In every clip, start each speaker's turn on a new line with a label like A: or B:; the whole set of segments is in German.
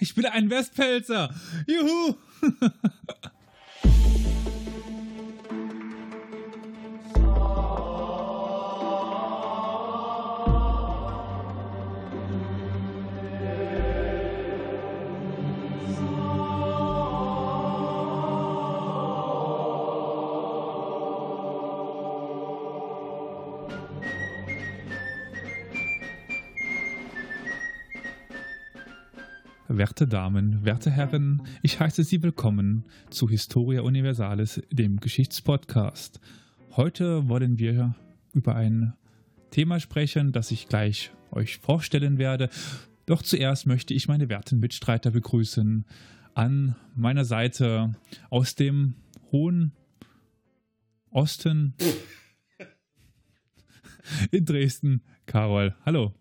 A: Ich bin ein Westpelzer. Juhu. Werte Damen, werte Herren, ich heiße Sie willkommen zu Historia Universalis, dem Geschichtspodcast. Heute wollen wir über ein Thema sprechen, das ich gleich euch vorstellen werde. Doch zuerst möchte ich meine werten Mitstreiter begrüßen. An meiner Seite aus dem hohen Osten in Dresden, Carol. Hallo.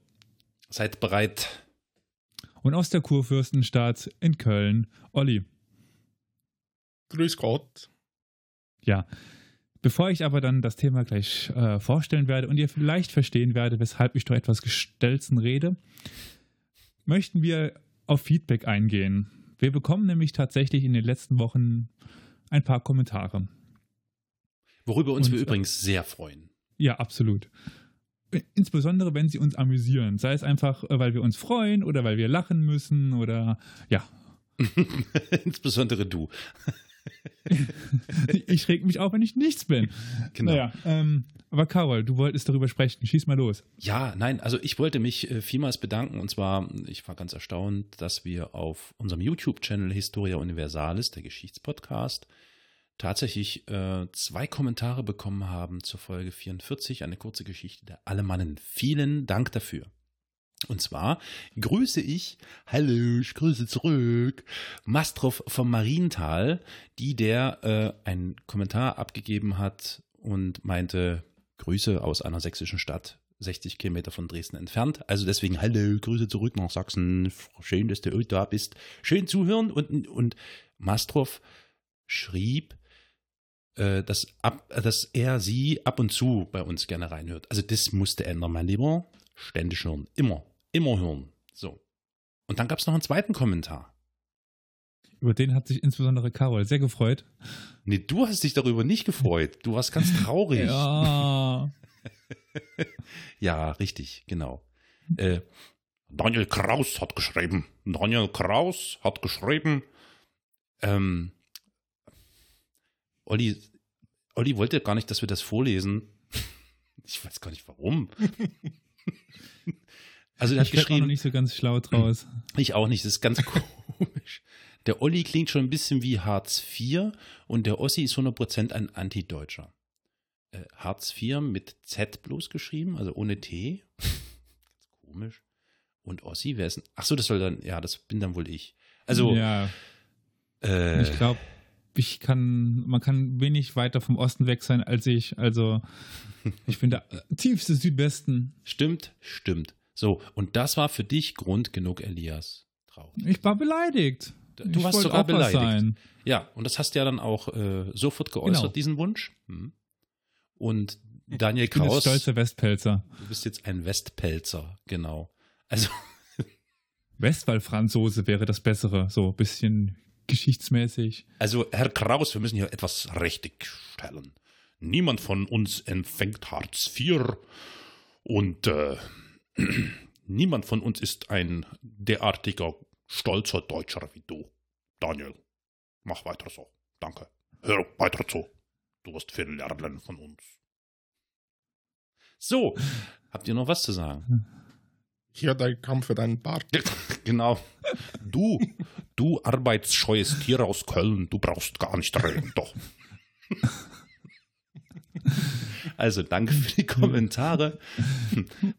B: Seid bereit
A: und aus der Kurfürstenstadt in Köln, Olli.
C: Grüß Gott.
A: Ja, bevor ich aber dann das Thema gleich äh, vorstellen werde und ihr vielleicht verstehen werdet, weshalb ich doch etwas Gestelzen rede, möchten wir auf Feedback eingehen. Wir bekommen nämlich tatsächlich in den letzten Wochen ein paar Kommentare.
B: Worüber uns und, wir äh, übrigens sehr freuen.
A: Ja, absolut insbesondere wenn sie uns amüsieren. Sei es einfach, äh, weil wir uns freuen oder weil wir lachen müssen oder ja.
B: insbesondere du.
A: ich reg mich auf, wenn ich nichts bin. Genau. Naja, ähm, aber Carol, du wolltest darüber sprechen. Schieß mal los.
B: Ja, nein, also ich wollte mich äh, vielmals bedanken und zwar, ich war ganz erstaunt, dass wir auf unserem YouTube-Channel Historia Universalis, der Geschichtspodcast, tatsächlich äh, zwei Kommentare bekommen haben zur Folge 44, eine kurze Geschichte der Alemannen. Vielen Dank dafür. Und zwar grüße ich, hallo, ich grüße zurück, Mastrow vom Mariental, die der äh, einen Kommentar abgegeben hat und meinte, Grüße aus einer sächsischen Stadt, 60 Kilometer von Dresden entfernt. Also deswegen, hallo, Grüße zurück nach Sachsen. Schön, dass du da bist. Schön zuhören. Und, und Mastrow schrieb, äh, dass, ab, dass er sie ab und zu bei uns gerne reinhört. Also das musste ändern, mein Lieber. Ständig hören. Immer. Immer hören. So. Und dann gab es noch einen zweiten Kommentar.
A: Über den hat sich insbesondere Carol sehr gefreut.
B: Nee, du hast dich darüber nicht gefreut. Du warst ganz traurig.
A: ja.
B: ja, richtig, genau. Äh, Daniel Kraus hat geschrieben. Daniel Kraus hat geschrieben, ähm, Olli, Olli wollte gar nicht, dass wir das vorlesen. Ich weiß gar nicht warum.
A: Also er hat ich geschrieben. noch nicht so ganz schlau draus.
B: Ich auch nicht, das ist ganz komisch. Der Olli klingt schon ein bisschen wie Hartz IV und der Ossi ist 100% ein Antideutscher. Äh, Hartz IV mit Z bloß geschrieben, also ohne T. ganz komisch. Und Ossi, wer ist denn? Ach so, das soll dann, ja, das bin dann wohl ich. Also,
A: ja. Äh, ich glaube, ich kann, man kann wenig weiter vom Osten weg sein als ich. Also ich bin der tiefste Südwesten.
B: Stimmt, stimmt. So, und das war für dich Grund genug, Elias.
A: Traurig. Ich war beleidigt.
B: Du ich warst sogar beleidigt. Sein. Ja, und das hast du ja dann auch äh, sofort geäußert, genau. diesen Wunsch. Hm. Und Daniel Kraus. Du bist
A: stolzer Westpelzer.
B: Du bist jetzt ein Westpelzer, genau. Also.
A: Westwall-Franzose wäre das Bessere, so ein bisschen geschichtsmäßig.
B: Also, Herr Kraus, wir müssen hier etwas richtigstellen. Niemand von uns empfängt Hartz IV und äh, niemand von uns ist ein derartiger stolzer Deutscher wie du. Daniel, mach weiter so. Danke. Hör weiter zu. Du wirst viel lernen von uns. So, habt ihr noch was zu sagen?
C: Hier dein Kampf für deinen Bart.
B: genau. Du, du arbeitsscheues Tier aus Köln, du brauchst gar nicht reden, doch. Also danke für die Kommentare.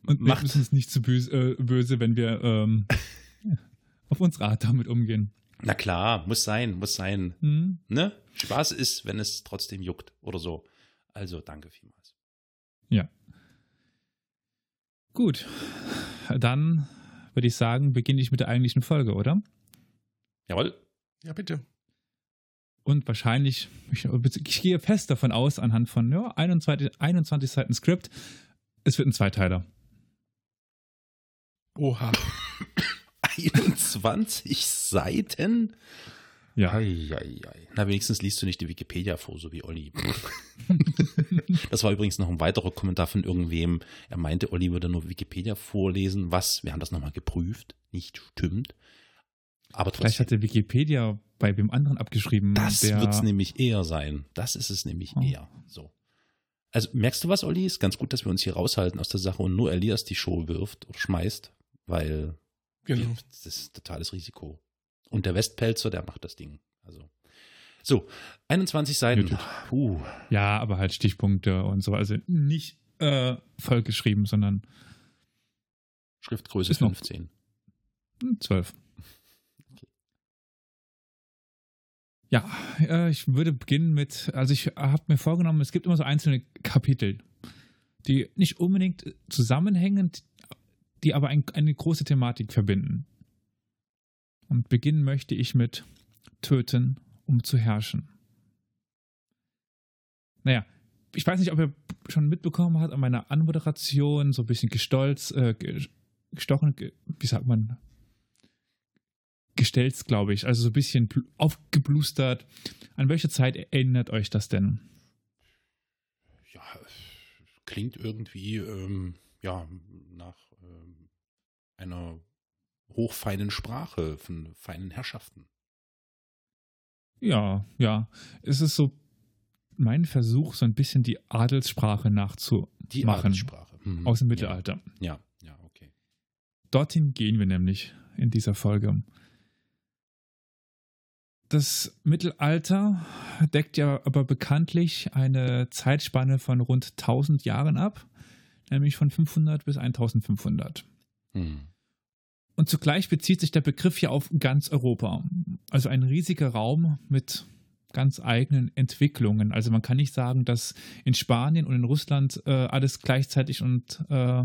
A: Und wir müssen es nicht zu böse, äh, böse wenn wir ähm, auf unsere Art damit umgehen.
B: Na klar, muss sein, muss sein. Mhm. Ne? Spaß ist, wenn es trotzdem juckt oder so. Also danke vielmals.
A: Ja. Gut, dann würde ich sagen, beginne ich mit der eigentlichen Folge, oder?
B: Jawohl.
C: Ja, bitte.
A: Und wahrscheinlich, ich, ich gehe fest davon aus, anhand von ja, 21, 21 Seiten Skript, es wird ein Zweiteiler.
C: Oha.
B: 21 Seiten?
A: Ja.
B: Eieiei. Na, wenigstens liest du nicht die Wikipedia vor, so wie Olli. das war übrigens noch ein weiterer Kommentar von irgendwem. Er meinte, Olli würde nur Wikipedia vorlesen, was, wir haben das nochmal geprüft, nicht stimmt. Aber
A: Vielleicht
B: trotzdem,
A: hat der Wikipedia bei wem anderen abgeschrieben.
B: das wird es nämlich eher sein. Das ist es nämlich
A: Oh.
B: eher. So. Also merkst du was, Olli? Ist ganz gut, dass wir uns hier raushalten aus der Sache und nur Elias die Show wirft oder schmeißt, weil
C: Genau.
B: das ist totales Risiko. Und der Westpelzer, der macht das Ding. Also. So, 21 Seiten. Puh.
A: Ja, aber halt Stichpunkte und so. Also nicht äh, vollgeschrieben, sondern
B: Schriftgröße
A: Ist noch-
B: 15.
A: hm, zwölf. Ja, äh, ich würde beginnen mit, also ich habe mir vorgenommen, es gibt immer so einzelne Kapitel, die nicht unbedingt zusammenhängend, die aber ein, eine große Thematik verbinden. Und beginnen möchte ich mit Töten, um zu herrschen. Naja, ich weiß nicht, ob er schon mitbekommen hat an meiner Anmoderation, so ein bisschen gestolz, äh, ge- gestochen, ge- wie sagt man, gestellt, glaube ich. Also so ein bisschen bl- aufgeblustert. An welche Zeit erinnert euch das denn?
B: Ja, klingt irgendwie ähm, ja, nach ähm, einer hochfeinen Sprache von feinen Herrschaften.
A: Ja, ja. Es ist so mein Versuch, so ein bisschen die Adelssprache nachzumachen
B: Die Adelssprache. Mhm.
A: aus dem Mittelalter.
B: Ja, ja, okay.
A: Dorthin gehen wir nämlich in dieser Folge. Das Mittelalter deckt ja aber bekanntlich eine Zeitspanne von rund 1000 Jahren ab, nämlich von 500 bis 1500.
B: Mhm.
A: Und zugleich bezieht sich der Begriff ja auf ganz Europa. Also ein riesiger Raum mit ganz eigenen Entwicklungen. Also man kann nicht sagen, dass in Spanien und in Russland äh, alles gleichzeitig und äh,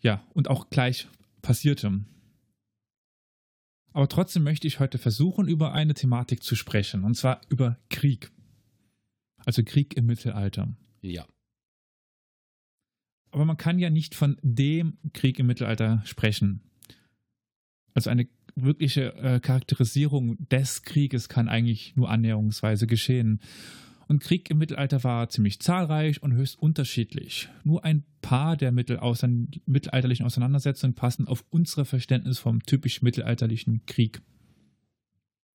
A: ja, und auch gleich passierte. Aber trotzdem möchte ich heute versuchen, über eine Thematik zu sprechen, und zwar über Krieg. Also Krieg im Mittelalter.
B: Ja.
A: Aber man kann ja nicht von dem Krieg im Mittelalter sprechen. Also eine wirkliche äh, Charakterisierung des Krieges kann eigentlich nur annäherungsweise geschehen. Und Krieg im Mittelalter war ziemlich zahlreich und höchst unterschiedlich. Nur ein paar der mittelalterlichen Auseinandersetzungen passen auf unser Verständnis vom typisch mittelalterlichen Krieg.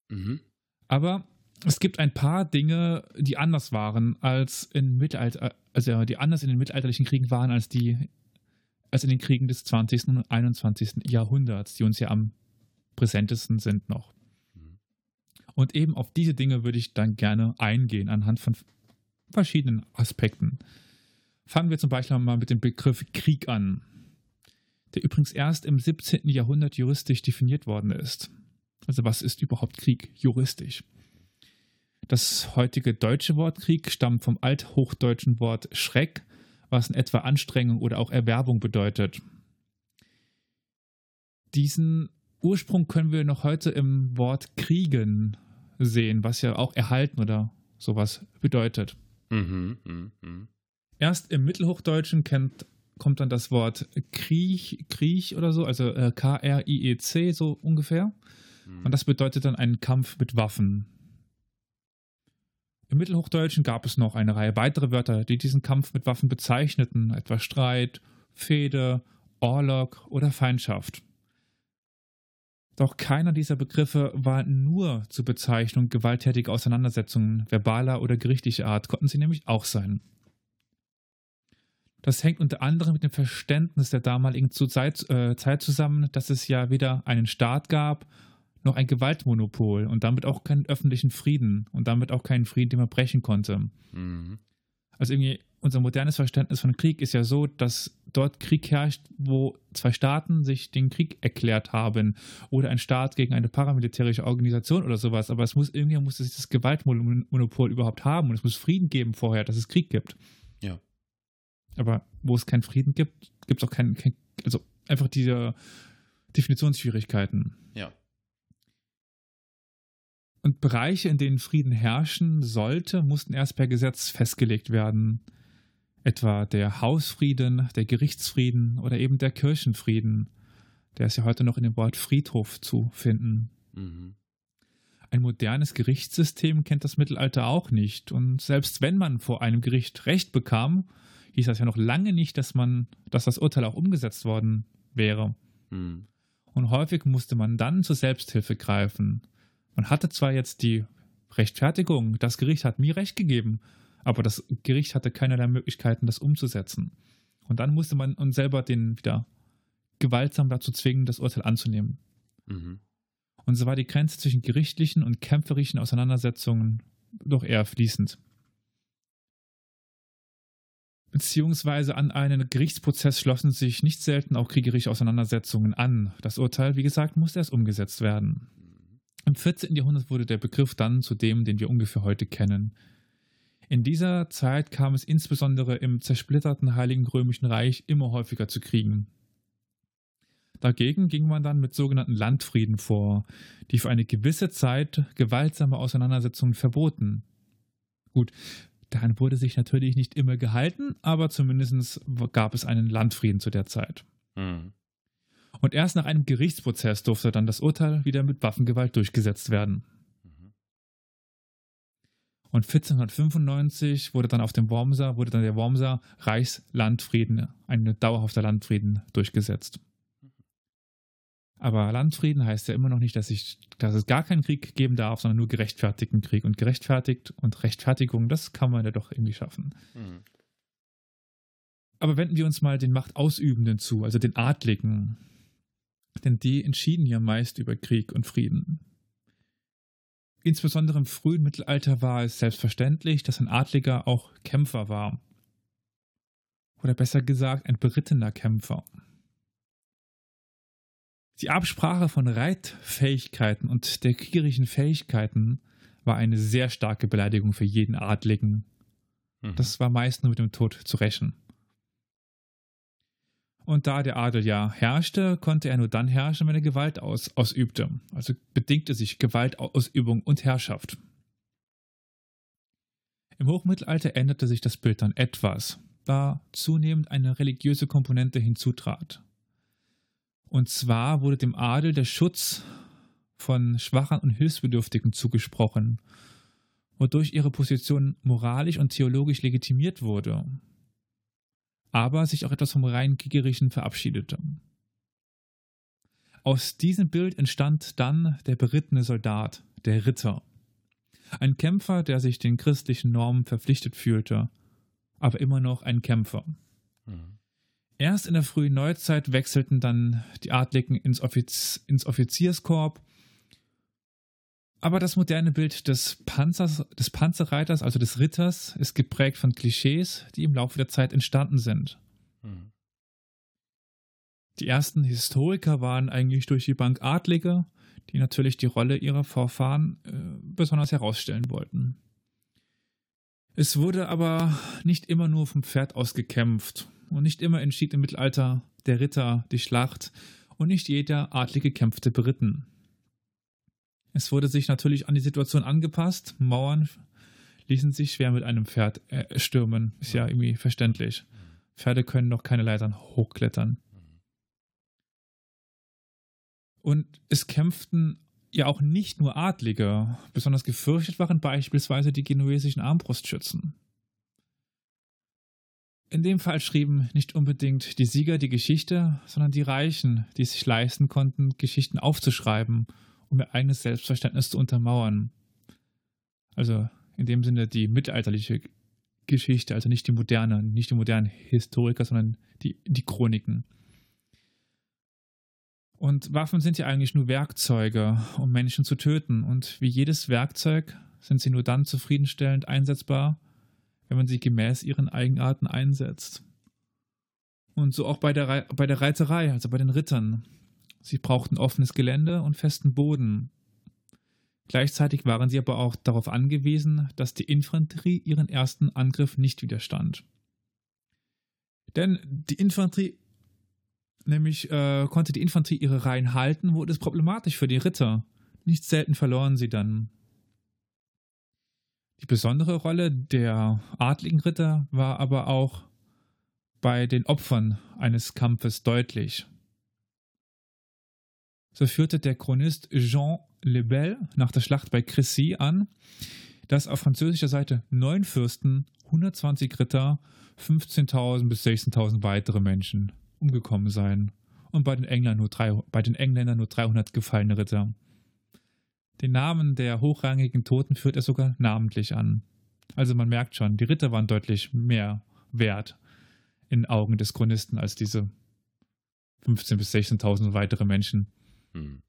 B: Mhm.
A: Aber es gibt ein paar Dinge, die anders waren als in Mittelalter, also die anders in den mittelalterlichen Kriegen waren als die, als in den Kriegen des 20. und 21. Jahrhunderts, die uns ja am präsentesten sind noch.
B: Mhm.
A: Und eben auf diese Dinge würde ich dann gerne eingehen anhand von verschiedenen Aspekten. Fangen wir zum Beispiel mal mit dem Begriff Krieg an, der übrigens erst im 17. Jahrhundert juristisch definiert worden ist. Also was ist überhaupt Krieg juristisch? Das heutige deutsche Wort Krieg stammt vom althochdeutschen Wort Schreck, was in etwa Anstrengung oder auch Erwerbung bedeutet. Diesen Ursprung können wir noch heute im Wort kriegen sehen, was ja auch erhalten oder sowas bedeutet.
B: Mhm. Mhm. Mhm.
A: Erst im Mittelhochdeutschen kennt, kommt dann das Wort Kriech, Kriech oder so, also äh, K-R-I-E-C so ungefähr.
B: Mhm.
A: Und das bedeutet dann einen Kampf mit Waffen. Im Mittelhochdeutschen gab es noch eine Reihe weitere Wörter, die diesen Kampf mit Waffen bezeichneten, etwa Streit, Fehde, Orlog oder Feindschaft. Doch keiner dieser Begriffe war nur zur Bezeichnung gewalttätiger Auseinandersetzungen verbaler oder gerichtlicher Art, konnten sie nämlich auch sein. Das hängt unter anderem mit dem Verständnis der damaligen Zeit, äh, Zeit zusammen, dass es ja weder einen Staat gab, noch ein Gewaltmonopol und damit auch keinen öffentlichen Frieden und damit auch keinen Frieden, den man brechen konnte.
B: Mhm.
A: Also irgendwie unser modernes Verständnis von Krieg ist ja so, dass dort Krieg herrscht, wo zwei Staaten sich den Krieg erklärt haben oder ein Staat gegen eine paramilitärische Organisation oder sowas. Aber es muss irgendwie muss es das Gewaltmonopol überhaupt haben und es muss Frieden geben vorher, dass es Krieg gibt.
B: Ja.
A: Aber wo es keinen Frieden gibt, gibt es auch keinen, kein, also einfach diese Definitionsschwierigkeiten.
B: Ja.
A: Und Bereiche, in denen Frieden herrschen sollte, mussten erst per Gesetz festgelegt werden. Etwa der Hausfrieden, der Gerichtsfrieden oder eben der Kirchenfrieden. Der ist ja heute noch in dem Wort Friedhof zu finden.
B: Mhm.
A: Ein modernes Gerichtssystem kennt das Mittelalter auch nicht. Und selbst wenn man vor einem Gericht Recht bekam, hieß das ja noch lange nicht, dass man, dass das Urteil auch umgesetzt worden wäre.
B: Mhm.
A: Und häufig musste man dann zur Selbsthilfe greifen. Man hatte zwar jetzt die Rechtfertigung, das Gericht hat mir Recht gegeben, aber das Gericht hatte keinerlei Möglichkeiten, das umzusetzen. Und dann musste man uns selber den wieder gewaltsam dazu zwingen, das Urteil anzunehmen.
B: Mhm.
A: Und so war die Grenze zwischen gerichtlichen und kämpferischen Auseinandersetzungen doch eher fließend. Beziehungsweise an einen Gerichtsprozess schlossen sich nicht selten auch kriegerische Auseinandersetzungen an. Das Urteil, wie gesagt, musste erst umgesetzt werden. Im 14. Jahrhundert wurde der Begriff dann zu dem, den wir ungefähr heute kennen. In dieser Zeit kam es insbesondere im zersplitterten Heiligen Römischen Reich immer häufiger zu Kriegen. Dagegen ging man dann mit sogenannten Landfrieden vor, die für eine gewisse Zeit gewaltsame Auseinandersetzungen verboten. Gut, daran wurde sich natürlich nicht immer gehalten, aber zumindest gab es einen Landfrieden zu der Zeit.
B: Mhm.
A: Und erst nach einem Gerichtsprozess durfte dann das Urteil wieder mit Waffengewalt durchgesetzt werden.
B: Mhm.
A: Und 1495 wurde dann auf dem Wormser, wurde dann der Wormser Reichslandfrieden, ein dauerhafter Landfrieden durchgesetzt. Aber Landfrieden heißt ja immer noch nicht, dass, ich, dass es gar keinen Krieg geben darf, sondern nur gerechtfertigten Krieg. Und gerechtfertigt und Rechtfertigung, das kann man ja doch irgendwie schaffen.
B: Mhm.
A: Aber wenden wir uns mal den Machtausübenden zu, also den Adligen. Denn die entschieden ja meist über Krieg und Frieden. Insbesondere im frühen Mittelalter war es selbstverständlich, dass ein Adliger auch Kämpfer war. Oder besser gesagt, ein berittener Kämpfer. Die Absprache von Reitfähigkeiten und der kriegerischen Fähigkeiten war eine sehr starke Beleidigung für jeden Adligen.
B: Mhm.
A: Das war meist nur mit dem Tod zu rächen. Und da der Adel ja herrschte, konnte er nur dann herrschen, wenn er Gewalt aus, ausübte. Also bedingte sich Gewaltausübung und Herrschaft. Im Hochmittelalter änderte sich das Bild dann etwas, da zunehmend eine religiöse Komponente hinzutrat. Und zwar wurde dem Adel der Schutz von Schwachen und Hilfsbedürftigen zugesprochen, wodurch ihre Position moralisch und theologisch legitimiert wurde, aber sich auch etwas vom rein kriegerischen verabschiedete. Aus diesem Bild entstand dann der berittene Soldat, der Ritter. Ein Kämpfer, der sich den christlichen Normen verpflichtet fühlte, aber immer noch ein Kämpfer.
B: Mhm.
A: Erst in der frühen Neuzeit wechselten dann die Adligen ins, Offiz ins Offizierskorps. Aber das moderne Bild des, Panzers, des Panzerreiters, also des Ritters, ist geprägt von Klischees, die im Laufe der Zeit entstanden sind.
B: Mhm.
A: Die ersten Historiker waren eigentlich durch die Bank Adlige, die natürlich die Rolle ihrer Vorfahren äh, besonders herausstellen wollten. Es wurde aber nicht immer nur vom Pferd aus gekämpft und nicht immer entschied im Mittelalter der Ritter die Schlacht und nicht jeder Adlige kämpfte beritten. Es wurde sich natürlich an die Situation angepasst. Mauern ließen sich schwer mit einem Pferd äh, stürmen. Ist ja irgendwie verständlich. Pferde können noch keine Leitern hochklettern. Und es kämpften ja auch nicht nur Adlige. Besonders gefürchtet waren beispielsweise die genuesischen Armbrustschützen. In dem Fall schrieben nicht unbedingt die Sieger die Geschichte, sondern die Reichen, die es sich leisten konnten, Geschichten aufzuschreiben, um ihr eigenes Selbstverständnis zu untermauern. Also in dem Sinne die mittelalterliche Geschichte, also nicht die moderne, nicht die modernen Historiker, sondern die, die Chroniken. Und Waffen sind ja eigentlich nur Werkzeuge, um Menschen zu töten. Und wie jedes Werkzeug sind sie nur dann zufriedenstellend einsetzbar, wenn man sie gemäß ihren Eigenarten einsetzt. Und so auch bei der, bei der Reiterei, also bei den Rittern. Sie brauchten offenes Gelände und festen Boden. Gleichzeitig waren sie aber auch darauf angewiesen, dass die Infanterie ihren ersten Angriff nicht widerstand. Denn die Infanterie, nämlich äh, konnte die Infanterie ihre Reihen halten, wurde es problematisch für die Ritter. Nicht selten verloren sie dann. Die besondere Rolle der adligen Ritter war aber auch bei den Opfern eines Kampfes deutlich. So führte der Chronist Jean Lebel nach der Schlacht bei Crécy an, dass auf französischer Seite neun Fürsten, 120 Ritter, 15.000 bis 16.000 weitere Menschen umgekommen seien und bei den, Engländern nur drei, bei den Engländern nur 300 gefallene Ritter. Den Namen der hochrangigen Toten führt er sogar namentlich an. Also man merkt schon, die Ritter waren deutlich mehr wert in Augen des Chronisten als diese 15.000 bis 16.000 weitere Menschen. Hm.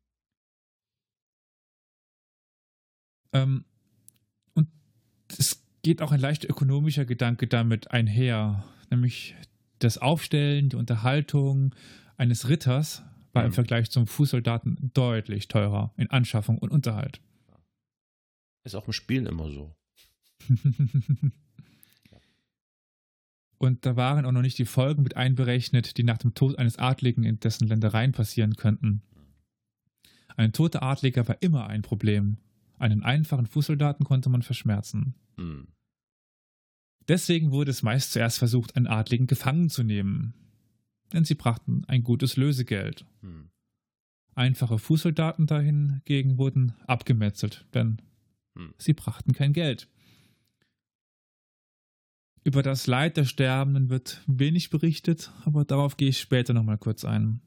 A: Ähm, und es geht auch ein leicht ökonomischer Gedanke damit einher, nämlich das Aufstellen, die Unterhaltung eines Ritters war im hm. Vergleich zum Fußsoldaten deutlich teurer in Anschaffung und Unterhalt.
B: Ist auch im Spiel immer so.
A: Und da waren auch noch nicht die Folgen mit einberechnet, die nach dem Tod eines Adligen in dessen Ländereien passieren könnten. Ein toter Adliger war immer ein Problem. Einen einfachen Fußsoldaten konnte man verschmerzen. Hm. Deswegen wurde es meist zuerst versucht, einen Adligen gefangen zu nehmen. Denn sie brachten ein gutes Lösegeld. Hm. Einfache Fußsoldaten dahingegen wurden abgemetzelt, denn hm. sie brachten kein Geld. Über das Leid der Sterbenden wird wenig berichtet, aber darauf gehe ich später nochmal kurz ein.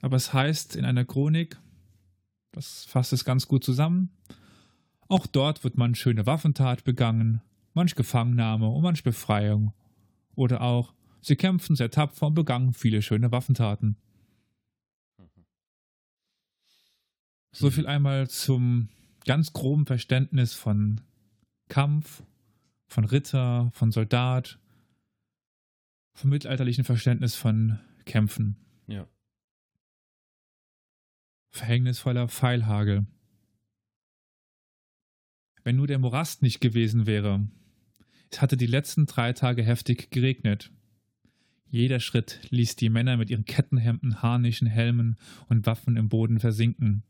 A: Aber es heißt in einer Chronik, das fasst es ganz gut zusammen, auch dort wird manch schöne Waffentat begangen, manch Gefangennahme und manch Befreiung. Oder auch, sie kämpften sehr tapfer und begangen viele schöne Waffentaten. So viel einmal zum ganz groben Verständnis von Kampf von Ritter, von Soldat, vom mittelalterlichen Verständnis von Kämpfen.
B: Ja.
A: Verhängnisvoller Pfeilhagel. Wenn nur der Morast nicht gewesen wäre. Es hatte die letzten drei Tage heftig geregnet. Jeder Schritt ließ die Männer mit ihren Kettenhemden, Harnischen, Helmen und Waffen im Boden versinken.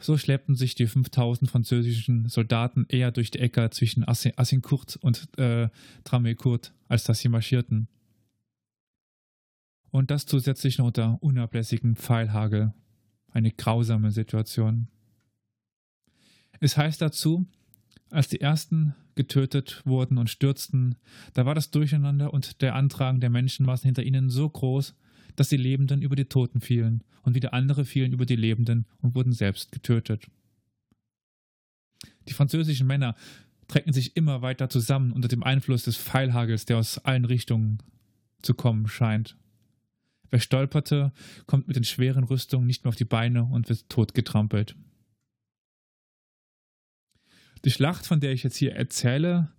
A: So schleppten sich die 5000 französischen Soldaten eher durch die Äcker zwischen Azincourt und äh, Tramecourt, als dass sie marschierten. Und das zusätzlich noch unter unablässigem Pfeilhagel. Eine grausame Situation. Es heißt dazu, als die ersten getötet wurden und stürzten, da war das Durcheinander und der Antragen der Menschenmassen hinter ihnen so groß, dass die Lebenden über die Toten fielen und wieder andere fielen über die Lebenden und wurden selbst getötet. Die französischen Männer drängten sich immer weiter zusammen unter dem Einfluss des Pfeilhagels, der aus allen Richtungen zu kommen scheint. Wer stolperte, kommt mit den schweren Rüstungen nicht mehr auf die Beine und wird totgetrampelt. Die Schlacht, von der ich jetzt hier erzähle,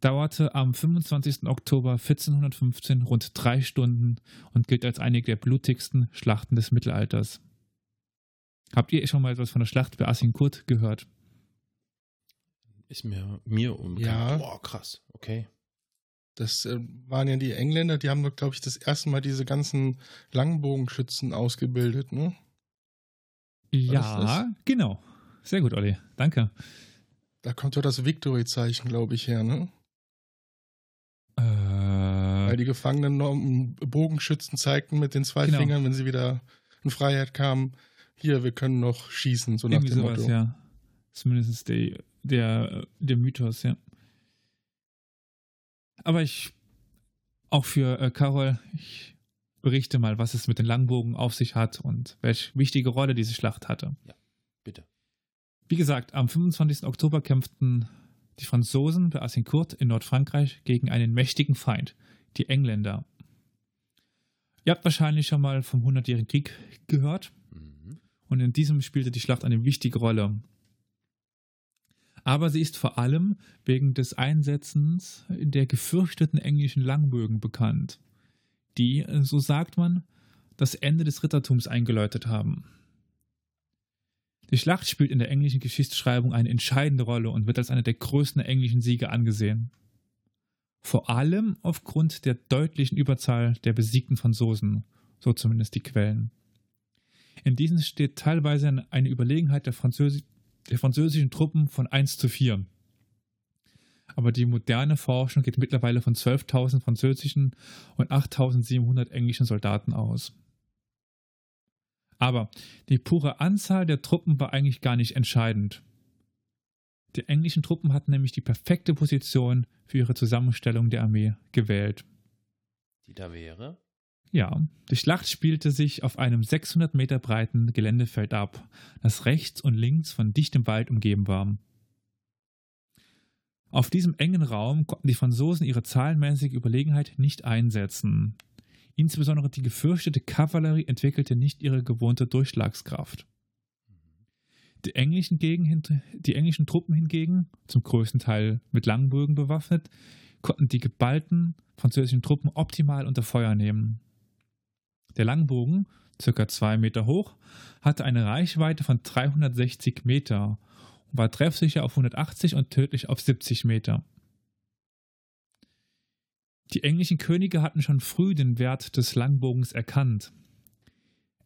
A: dauerte am 25. Oktober 1415 rund drei Stunden und gilt als eine der blutigsten Schlachten des Mittelalters. Habt ihr schon mal etwas von der Schlacht bei Azincourt gehört?
B: Ist mir, mir unbekannt.
C: Ja.
B: Boah, krass, okay.
C: Das äh, waren ja die Engländer, die haben, glaube ich, das erste Mal diese ganzen Langbogenschützen ausgebildet, ne?
A: Ja, genau. Sehr gut, Olli. Danke.
C: Da kommt doch das Victory-Zeichen, glaube ich, her, ne?
A: Äh,
C: Weil die Gefangenen noch Bogenschützen zeigten mit den zwei
A: Genau.
C: Fingern, wenn sie wieder in Freiheit kamen. Hier, wir können noch schießen, so nach
A: irgendwie
C: dem
A: sowas,
C: Motto.
A: ja. Zumindest die, der, der Mythos, ja. Aber ich, auch für äh, Carol, ich berichte mal, was es mit den Langbogen auf sich hat und welche wichtige Rolle diese Schlacht hatte.
B: Bitte.
A: Wie gesagt, am 25. Oktober kämpften die Franzosen bei Azincourt in Nordfrankreich gegen einen mächtigen Feind, die Engländer. Ihr habt wahrscheinlich schon mal vom Hundertjährigen Krieg gehört
B: Mhm.
A: und in diesem spielte die Schlacht eine wichtige Rolle. Aber sie ist vor allem wegen des Einsetzens der gefürchteten englischen Langbögen bekannt, die, so sagt man, das Ende des Rittertums eingeläutet haben. Die Schlacht spielt in der englischen Geschichtsschreibung eine entscheidende Rolle und wird als einer der größten englischen Siege angesehen. Vor allem aufgrund der deutlichen Überzahl der besiegten Franzosen, so zumindest die Quellen. In diesen steht teilweise eine Überlegenheit der, Französi der französischen Truppen von 1 zu 4. Aber die moderne Forschung geht mittlerweile von 12.000 französischen und 8.700 englischen Soldaten aus. Aber die pure Anzahl der Truppen war eigentlich gar nicht entscheidend. Die englischen Truppen hatten nämlich die perfekte Position für ihre Zusammenstellung der Armee gewählt.
B: Die da wäre?
A: Ja, die Schlacht spielte sich auf einem 600 Meter breiten Geländefeld ab, das rechts und links von dichtem Wald umgeben war. Auf diesem engen Raum konnten die Franzosen ihre zahlenmäßige Überlegenheit nicht einsetzen. Insbesondere die gefürchtete Kavallerie entwickelte nicht ihre gewohnte Durchschlagskraft. Die englischen, die englischen, Truppen hingegen, zum größten Teil mit Langbögen bewaffnet, konnten die geballten französischen Truppen optimal unter Feuer nehmen. Der Langbogen, circa zwei Meter hoch, hatte eine Reichweite von 360 Meter und war treffsicher auf 180 und tödlich auf 70 Meter. Die englischen Könige hatten schon früh den Wert des Langbogens erkannt.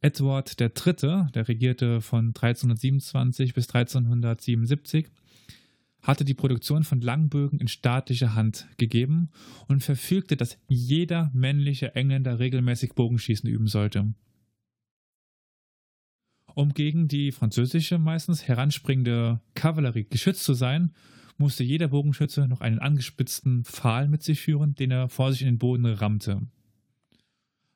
A: Edward III., der regierte von 1327 bis 1377, hatte die Produktion von Langbögen in staatliche Hand gegeben und verfügte, dass jeder männliche Engländer regelmäßig Bogenschießen üben sollte. Um gegen die französische, meistens heranspringende Kavallerie geschützt zu sein, musste jeder Bogenschütze noch einen angespitzten Pfahl mit sich führen, den er vor sich in den Boden rammte.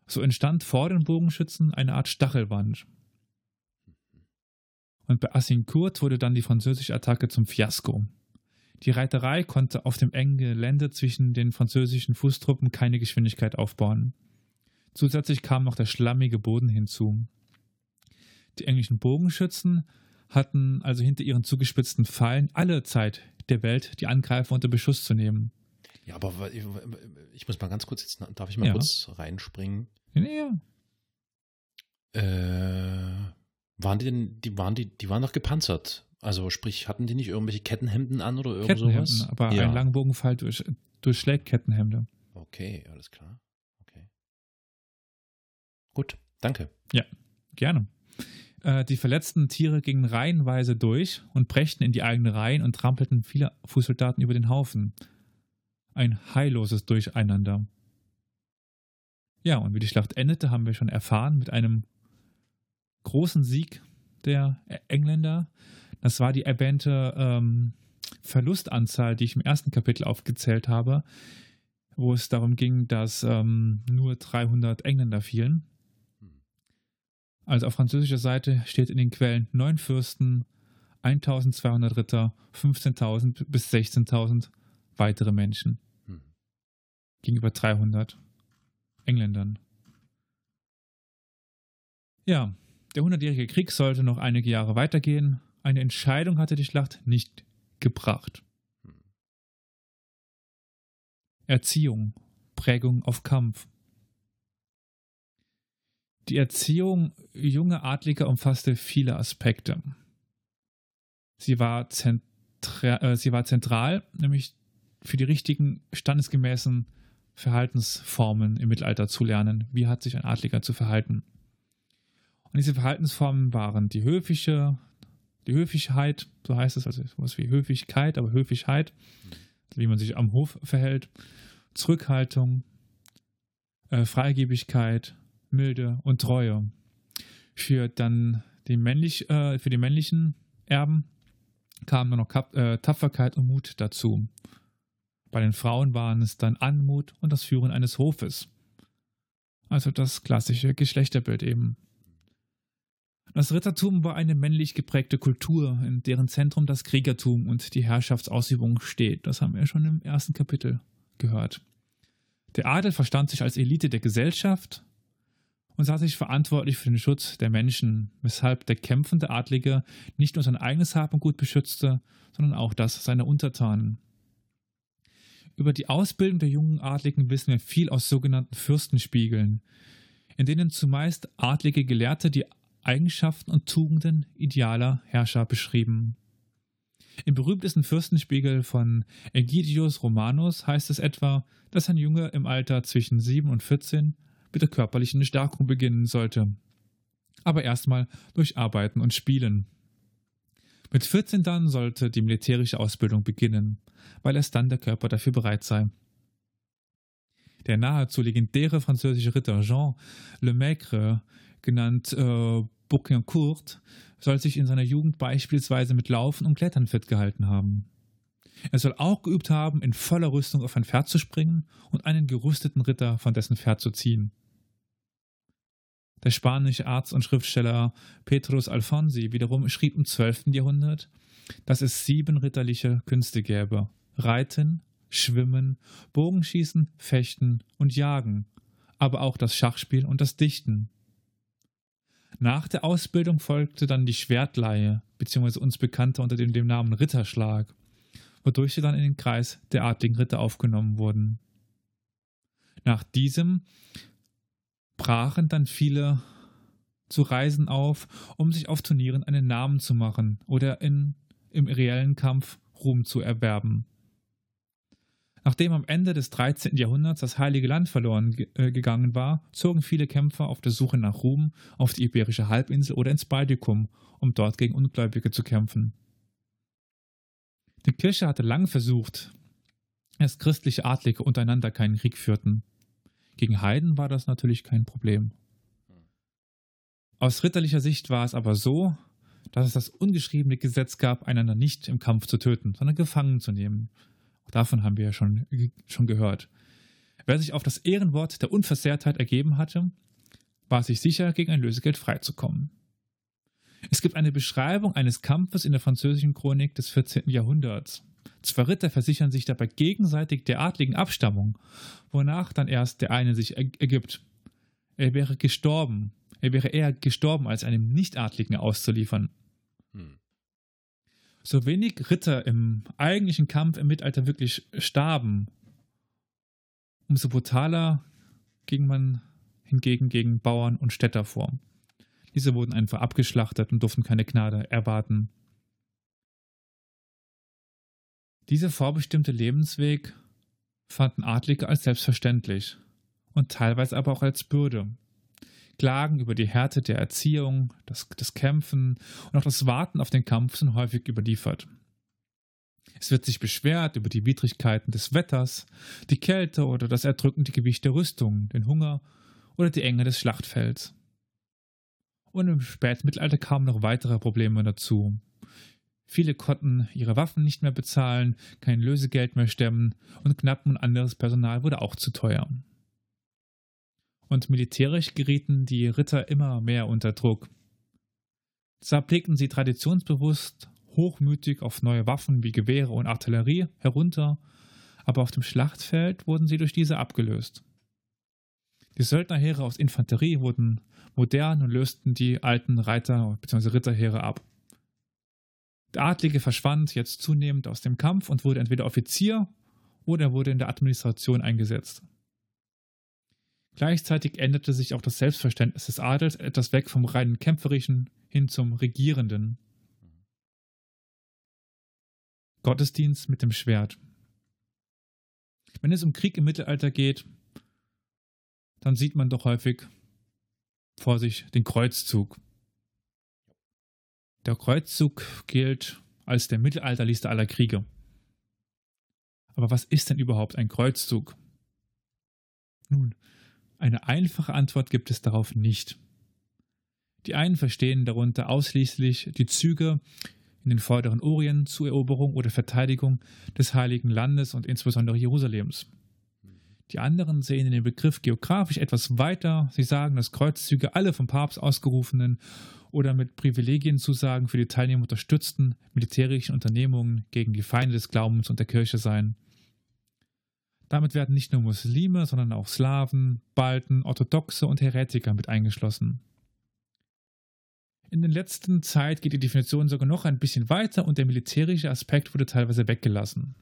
A: So entstand vor den Bogenschützen eine Art Stachelwand. Und bei Azincourt wurde dann die französische Attacke zum Fiasko. Die Reiterei konnte auf dem engen Gelände zwischen den französischen Fußtruppen keine Geschwindigkeit aufbauen. Zusätzlich kam noch der schlammige Boden hinzu. Die englischen Bogenschützen hatten also hinter ihren zugespitzten Pfeilen alle Zeit der Welt, die Angreifer unter Beschuss zu nehmen.
B: Ja, aber ich muss mal ganz kurz, jetzt darf ich mal ja. kurz reinspringen.
A: Ja, ja.
B: Äh, waren die denn, die waren die, die waren doch gepanzert. Also sprich, hatten die nicht irgendwelche Kettenhemden an oder irgend sowas?
A: Aber ja. ein Langbogenfall durch, durchschlägt Kettenhemde.
B: Okay, alles klar. Okay. Gut, danke.
A: Ja, gerne. Äh, die verletzten Tiere gingen reihenweise durch und brächten in die eigenen Reihen und trampelten viele Fußsoldaten über den Haufen. Ein heilloses Durcheinander. Ja, und wie die Schlacht endete, haben wir schon erfahren mit einem großen Sieg der Engländer. Das war die erwähnte ähm, Verlustanzahl, die ich im ersten Kapitel aufgezählt habe, wo es darum ging, dass ähm, nur 300 Engländer fielen. Also auf französischer Seite steht in den Quellen neun Fürsten, 1200 Ritter, 15.000 bis 16.000 weitere Menschen. Gegenüber 300 Engländern. Ja, der Hundertjährige Krieg sollte noch einige Jahre weitergehen. Eine Entscheidung hatte die Schlacht nicht gebracht. Erziehung, Prägung auf Kampf. Die Erziehung junger Adliger umfasste viele Aspekte. Sie war, äh, sie war zentral, nämlich für die richtigen, standesgemäßen Verhaltensformen im Mittelalter zu lernen. Wie hat sich ein Adliger zu verhalten? Und diese Verhaltensformen waren die höfische, die Höflichkeit, so heißt es, also sowas wie Höflichkeit, aber Höflichkeit, wie man sich am Hof verhält, Zurückhaltung, äh, Freigebigkeit, Milde und Treue. Für dann die männlich, äh, für die männlichen Erben kamen nur noch Kap äh, Tapferkeit und Mut dazu. Bei den Frauen waren es dann Anmut und das Führen eines Hofes. Also das klassische Geschlechterbild eben. Das Rittertum war eine männlich geprägte Kultur, in deren Zentrum das Kriegertum und die Herrschaftsausübung steht. Das haben wir schon im ersten Kapitel gehört. Der Adel verstand sich als Elite der Gesellschaft und sah sich verantwortlich für den Schutz der Menschen, weshalb der kämpfende Adlige nicht nur sein eigenes Hab Gut beschützte, sondern auch das seiner Untertanen. Über die Ausbildung der jungen Adligen wissen wir viel aus sogenannten Fürstenspiegeln, in denen zumeist adlige Gelehrte die Eigenschaften und Tugenden idealer Herrscher beschrieben. Im berühmtesten Fürstenspiegel von Ägidius Romanus heißt es etwa, dass ein Junge im Alter zwischen 7 und 14 mit der körperlichen Stärkung beginnen sollte. Aber erstmal durch Arbeiten und Spielen. Mit 14 dann sollte die militärische Ausbildung beginnen, weil erst dann der Körper dafür bereit sei. Der nahezu legendäre französische Ritter Jean Le Maigre, genannt äh, Bouquincourt, soll sich in seiner Jugend beispielsweise mit Laufen und Klettern fit gehalten haben. Er soll auch geübt haben, in voller Rüstung auf ein Pferd zu springen und einen gerüsteten Ritter von dessen Pferd zu ziehen. Der spanische Arzt und Schriftsteller Petrus Alfonsi wiederum schrieb im 12. Jahrhundert, dass es sieben ritterliche Künste gäbe: Reiten, Schwimmen, Bogenschießen, Fechten und Jagen, aber auch das Schachspiel und das Dichten. Nach der Ausbildung folgte dann die Schwertleihe, beziehungsweise uns bekannter unter dem, dem Namen Ritterschlag, wodurch sie dann in den Kreis der adligen Ritter aufgenommen wurden. Nach diesem brachen dann viele zu Reisen auf, um sich auf Turnieren einen Namen zu machen oder in, im reellen Kampf Ruhm zu erwerben. Nachdem am Ende des 13. Jahrhunderts das Heilige Land verloren äh, gegangen war, zogen viele Kämpfer auf der Suche nach Ruhm auf die Iberische Halbinsel oder ins Baltikum, um dort gegen Ungläubige zu kämpfen. Die Kirche hatte lang versucht, dass christliche Adlige untereinander keinen Krieg führten. Gegen Heiden war das natürlich kein Problem. Aus ritterlicher Sicht war es aber so, dass es das ungeschriebene Gesetz gab, einander nicht im Kampf zu töten, sondern gefangen zu nehmen. Davon haben wir ja schon, schon gehört. Wer sich auf das Ehrenwort der Unversehrtheit ergeben hatte, war sich sicher, gegen ein Lösegeld freizukommen. Es gibt eine Beschreibung eines Kampfes in der französischen Chronik des 14. Jahrhunderts. Zwei Ritter versichern sich dabei gegenseitig der adligen Abstammung, wonach dann erst der eine sich ergibt. Er wäre gestorben. Er wäre eher gestorben, als einem Nichtadligen auszuliefern. So wenig Ritter im eigentlichen Kampf im Mittelalter wirklich starben, umso brutaler ging man hingegen gegen Bauern und Städter vor. Diese wurden einfach abgeschlachtet und durften keine Gnade erwarten. Dieser vorbestimmte Lebensweg fanden Adlige als selbstverständlich und teilweise aber auch als Bürde. Klagen über die Härte der Erziehung, das, das Kämpfen und auch das Warten auf den Kampf sind häufig überliefert. Es wird sich beschwert über die Widrigkeiten des Wetters, die Kälte oder das erdrückende Gewicht der Rüstung, den Hunger oder die Enge des Schlachtfelds. Und im Spätmittelalter kamen noch weitere Probleme dazu. Viele konnten ihre Waffen nicht mehr bezahlen, kein Lösegeld mehr stemmen und Knappen und anderes Personal wurde auch zu teuer und militärisch gerieten die Ritter immer mehr unter Druck. Zwar blickten sie traditionsbewusst hochmütig auf neue Waffen wie Gewehre und Artillerie herunter, aber auf dem Schlachtfeld wurden sie durch diese abgelöst. Die Söldnerheere aus Infanterie wurden modern und lösten die alten Reiter- bzw. Ritterheere ab. Der Adlige verschwand jetzt zunehmend aus dem Kampf und wurde entweder Offizier oder wurde in der Administration eingesetzt. Gleichzeitig änderte sich auch das Selbstverständnis des Adels etwas weg vom reinen Kämpferischen hin zum Regierenden. Gottesdienst mit dem Schwert. Wenn es um Krieg im Mittelalter geht, dann sieht man doch häufig vor sich den Kreuzzug. Der Kreuzzug gilt als der mittelalterlichste aller Kriege. Aber was ist denn überhaupt ein Kreuzzug? Nun, eine einfache Antwort gibt es darauf nicht. Die einen verstehen darunter ausschließlich die Züge in den vorderen Orient zur Eroberung oder Verteidigung des Heiligen Landes und insbesondere Jerusalems. Die anderen sehen den Begriff geografisch etwas weiter. Sie sagen, dass Kreuzzüge alle vom Papst ausgerufenen oder mit Privilegienzusagen für die Teilnehmer unterstützten militärischen Unternehmungen gegen die Feinde des Glaubens und der Kirche seien. Damit werden nicht nur Muslime, sondern auch Slawen, Balten, Orthodoxe und Heretiker mit eingeschlossen. In der letzten Zeit geht die Definition sogar noch ein bisschen weiter und der militärische Aspekt wurde teilweise weggelassen.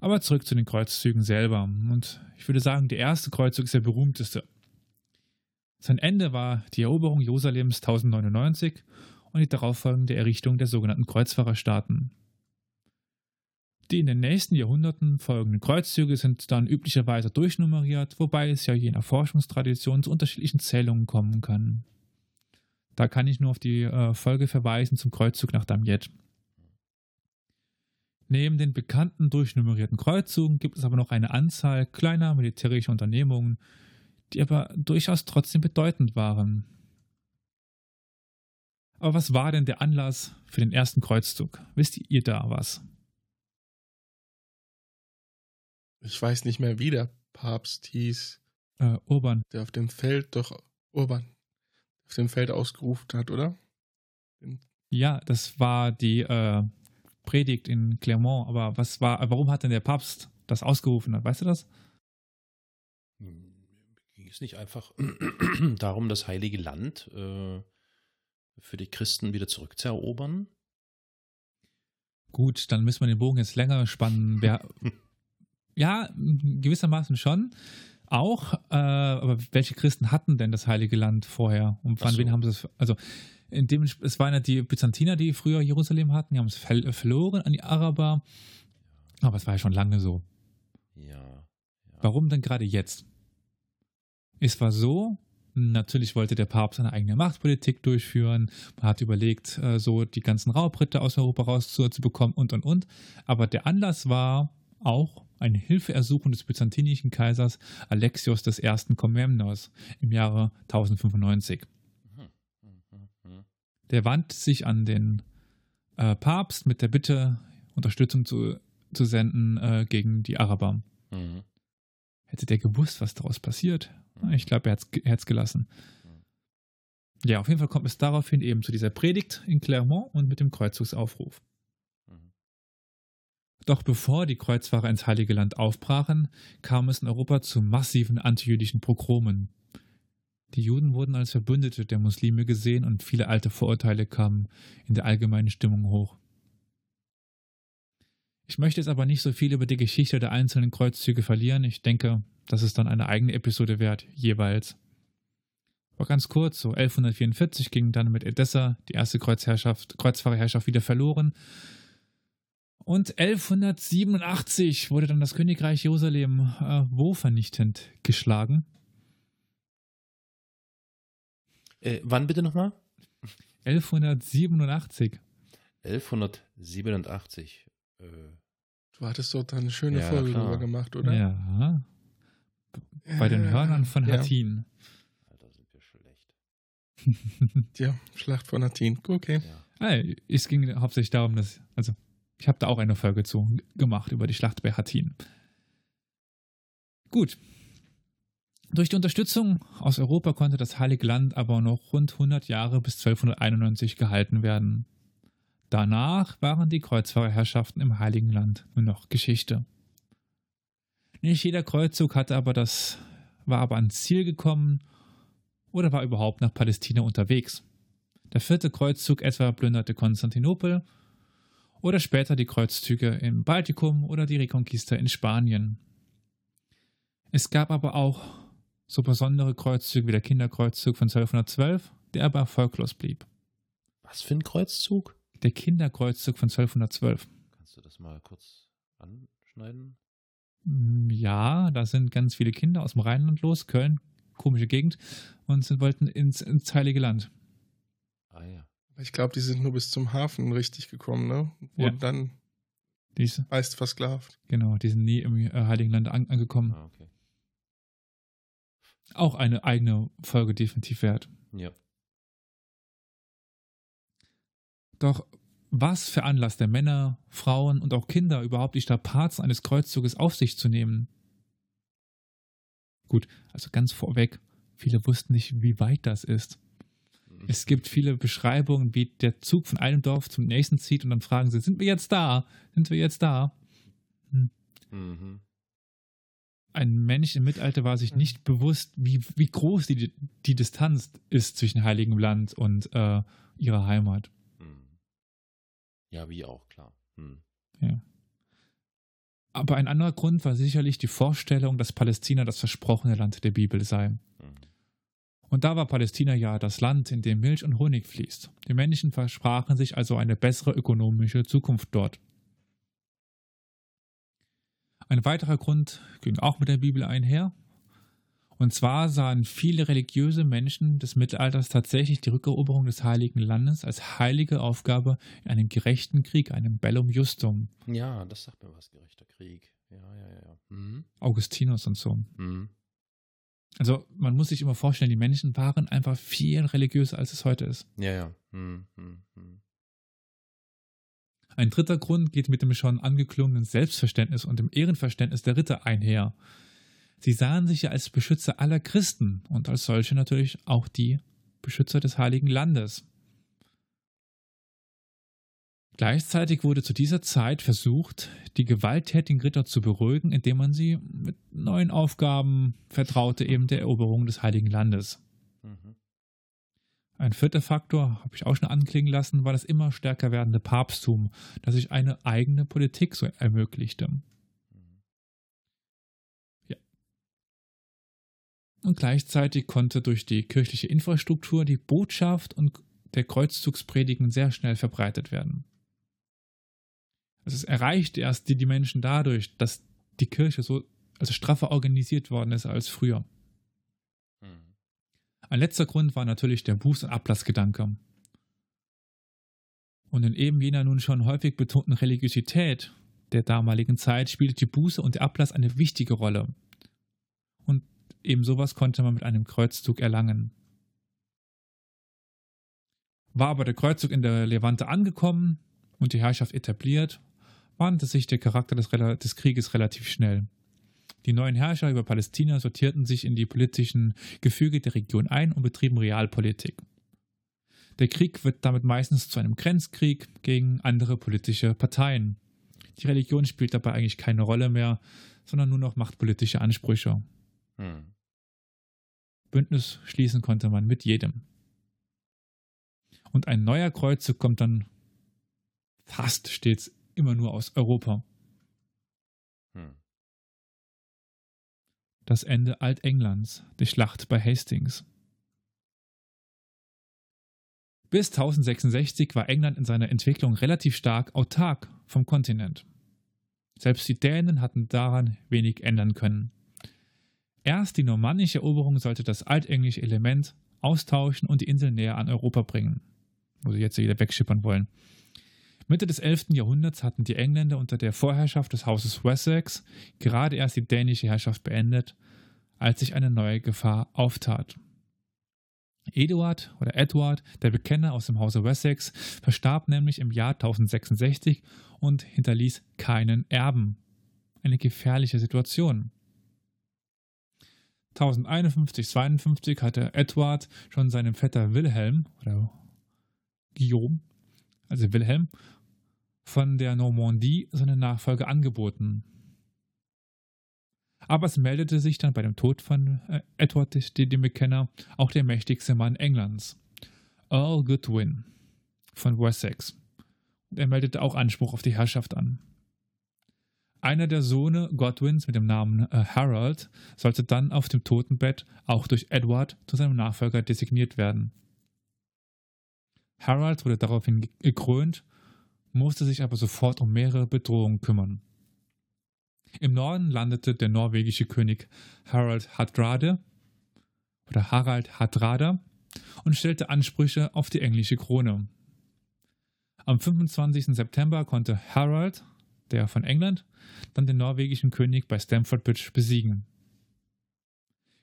A: Aber zurück zu den Kreuzzügen selber. Und ich würde sagen, der erste Kreuzzug ist der berühmteste. Sein Ende war die Eroberung Jerusalems 1099 und die darauffolgende Errichtung der sogenannten Kreuzfahrerstaaten. Die in den nächsten Jahrhunderten folgenden Kreuzzüge sind dann üblicherweise durchnummeriert, wobei es ja je nach Forschungstradition zu unterschiedlichen Zählungen kommen kann. Da kann ich nur auf die äh, Folge verweisen zum Kreuzzug nach Damiette. Neben den bekannten durchnummerierten Kreuzzügen gibt es aber noch eine Anzahl kleiner militärischer Unternehmungen, die aber durchaus trotzdem bedeutend waren. Aber was war denn der Anlass für den ersten Kreuzzug? Wisst ihr da was?
C: Ich weiß nicht mehr, wie der Papst hieß.
A: Äh, Urban.
C: Der auf dem Feld doch Urban auf dem Feld ausgerufen hat, oder?
A: Ja, das war die äh, Predigt in Clermont. Aber was war, warum hat denn der Papst das ausgerufen? Weißt du das?
B: Ging es nicht einfach darum, das Heilige Land äh, für die Christen wieder zurückzuerobern?
A: Gut, dann müssen wir den Bogen jetzt länger spannen. Wer, ja, gewissermaßen schon. Auch, äh, aber welche Christen hatten denn das Heilige Land vorher? Und wann so. wen haben sie es? Also, in dem, es waren ja die Byzantiner, die früher Jerusalem hatten, die haben es verloren an die Araber. Aber es war ja schon lange so.
B: Ja. ja.
A: Warum denn gerade jetzt? Es war so, natürlich wollte der Papst seine eigene Machtpolitik durchführen. Man hat überlegt, äh, so die ganzen Raubritter aus Europa rauszubekommen und und und. Aber der Anlass war auch eine Hilfeersuchung des byzantinischen Kaisers Alexios I. Komnenos im Jahre 1095. Der wandte sich an den äh, Papst mit der Bitte, Unterstützung zu, zu senden äh, gegen die Araber. Mhm. Hätte der gewusst, was daraus passiert? Ich glaube, er hat es gelassen. Ja, auf jeden Fall kommt es daraufhin eben zu dieser Predigt in Clermont und mit dem Kreuzzugsaufruf. Doch bevor die Kreuzfahrer ins Heilige Land aufbrachen, kam es in Europa zu massiven antijüdischen Pogromen. Die Juden wurden als Verbündete der Muslime gesehen und viele alte Vorurteile kamen in der allgemeinen Stimmung hoch. Ich möchte jetzt aber nicht so viel über die Geschichte der einzelnen Kreuzzüge verlieren. Ich denke, das ist dann eine eigene Episode wert, jeweils. Aber ganz kurz, so 1144 ging dann mit Edessa die erste Kreuzherrschaft, Kreuzfahrerherrschaft wieder verloren und 1187 wurde dann das Königreich Jerusalem äh, wo vernichtend geschlagen?
B: Äh, wann bitte nochmal?
A: 1187.
B: 1187. Äh.
C: Du hattest dort eine schöne ja, Folge drüber gemacht, oder?
A: Ja. Bei den Hörnern von ja. Hattin.
B: Alter, sind wir schlecht.
C: ja, Schlacht von Hattin. Okay.
A: Ja. Es ging hauptsächlich darum, dass, also ich habe da auch eine Folge zu gemacht über die Schlacht bei Hattin. Gut. Durch die Unterstützung aus Europa konnte das Heilige Land aber noch rund 100 Jahre bis 1291 gehalten werden. Danach waren die Kreuzfahrerherrschaften im Heiligen Land nur noch Geschichte. Nicht jeder Kreuzzug hatte aber das, war aber ans Ziel gekommen oder war überhaupt nach Palästina unterwegs. Der vierte Kreuzzug etwa plünderte Konstantinopel oder später die Kreuzzüge im Baltikum oder die Reconquista in Spanien. Es gab aber auch so besondere Kreuzzüge wie der Kinderkreuzzug von 1212, der aber erfolglos blieb.
B: Was für ein Kreuzzug?
A: Der Kinderkreuzzug von 1212.
B: Kannst du das mal kurz anschneiden?
A: Mm, ja, da sind ganz viele Kinder aus dem Rheinland los, Köln, komische Gegend, und sie wollten ins, ins Heilige Land.
B: Ah ja.
C: Ich glaube, die sind nur bis zum Hafen richtig gekommen, ne? Und ja. dann
A: Diese.
C: meist versklavt.
A: Genau, die sind nie im äh, Heiligen Land an, angekommen.
B: Ah, okay.
A: Auch eine eigene Folge definitiv wert.
B: Ja.
A: Doch was veranlasst der Männer, Frauen und auch Kinder überhaupt die Strapazen eines Kreuzzuges auf sich zu nehmen? Gut, also ganz vorweg, viele wussten nicht, wie weit das ist. Es gibt viele Beschreibungen, wie der Zug von einem Dorf zum nächsten zieht und dann fragen sie, sind wir jetzt da? Sind wir jetzt da? Hm. Mhm. Ein Mensch im Mittelalter war sich nicht bewusst, wie, wie groß die, die Distanz ist zwischen Heiligem Land und äh, ihrer Heimat. Hm.
B: Ja, wie auch, klar. Hm.
A: Ja. Aber ein anderer Grund war sicherlich die Vorstellung, dass Palästina das versprochene Land der Bibel sei. Und da war Palästina ja das Land, in dem Milch und Honig fließt. Die Menschen versprachen sich also eine bessere ökonomische Zukunft dort. Ein weiterer Grund ging auch mit der Bibel einher. Und zwar sahen viele religiöse Menschen des Mittelalters tatsächlich die Rückeroberung des Heiligen Landes als heilige Aufgabe in einem gerechten Krieg, einem Bellum Justum.
B: Ja, das sagt mir was, gerechter Krieg. Ja, ja, ja. Mhm.
A: Augustinus und so.
B: Mhm.
A: Also man muss sich immer vorstellen, die Menschen waren einfach viel religiöser, als es heute ist.
B: Ja, ja. Mhm. Mhm. mhm.
A: Ein dritter Grund geht mit dem schon angeklungenen Selbstverständnis und dem Ehrenverständnis der Ritter einher. Sie sahen sich ja als Beschützer aller Christen und als solche natürlich auch die Beschützer des Heiligen Landes. Gleichzeitig wurde zu dieser Zeit versucht, die gewalttätigen Ritter zu beruhigen, indem man sie mit neuen Aufgaben vertraute, eben der Eroberung des Heiligen Landes. Mhm. Ein vierter Faktor, habe ich auch schon anklingen lassen, war das immer stärker werdende Papsttum, das sich eine eigene Politik so ermöglichte. Ja. Und gleichzeitig konnte durch die kirchliche Infrastruktur die Botschaft und der Kreuzzugspredigen sehr schnell verbreitet werden. Also es erreichte erst die, die Menschen dadurch, dass die Kirche so also straffer organisiert worden ist als früher. Ein letzter Grund war natürlich der Buß- und Ablassgedanke. Und in eben jener nun schon häufig betonten Religiosität der damaligen Zeit spielte die Buße und der Ablass eine wichtige Rolle. Und eben sowas konnte man mit einem Kreuzzug erlangen. War aber der Kreuzzug in der Levante angekommen und die Herrschaft etabliert, wandte sich der Charakter des, des Krieges relativ schnell. Die neuen Herrscher über Palästina sortierten sich in die politischen Gefüge der Region ein und betrieben Realpolitik. Der Krieg wird damit meistens zu einem Grenzkrieg gegen andere politische Parteien. Die Religion spielt dabei eigentlich keine Rolle mehr, sondern nur noch machtpolitische Ansprüche. Hm. Bündnis schließen konnte man mit jedem. Und ein neuer Kreuzzug kommt dann fast stets immer nur aus Europa. Hm das Ende Altenglands, die Schlacht bei Hastings. Bis 1066 war England in seiner Entwicklung relativ stark autark vom Kontinent. Selbst die Dänen hatten daran wenig ändern können. Erst die normannische Eroberung sollte das altenglische Element austauschen und die Insel näher an Europa bringen, wo sie jetzt wieder wegschippern wollen. Mitte des 11. Jahrhunderts hatten die Engländer unter der Vorherrschaft des Hauses Wessex gerade erst die dänische Herrschaft beendet, als sich eine neue Gefahr auftat. Eduard oder Edward, der Bekenner aus dem Hause Wessex, verstarb nämlich im Jahr 1066 und hinterließ keinen Erben. Eine gefährliche Situation. 1051-52 hatte Edward schon seinem Vetter Wilhelm oder Guillaume, also Wilhelm, von der Normandie seine Nachfolge angeboten. Aber es meldete sich dann bei dem Tod von äh, Edward dem Bekenner auch der mächtigste Mann Englands, Earl Goodwin von Wessex. Und er meldete auch Anspruch auf die Herrschaft an. Einer der Söhne Godwins mit dem Namen äh, Harold sollte dann auf dem Totenbett auch durch Edward zu seinem Nachfolger designiert werden. Harold wurde daraufhin gekrönt musste sich aber sofort um mehrere Bedrohungen kümmern. Im Norden landete der norwegische König Harald Hardrade oder Harald Hardrada und stellte Ansprüche auf die englische Krone. Am 25. September konnte Harald, der von England, dann den norwegischen König bei Stamford Bridge besiegen.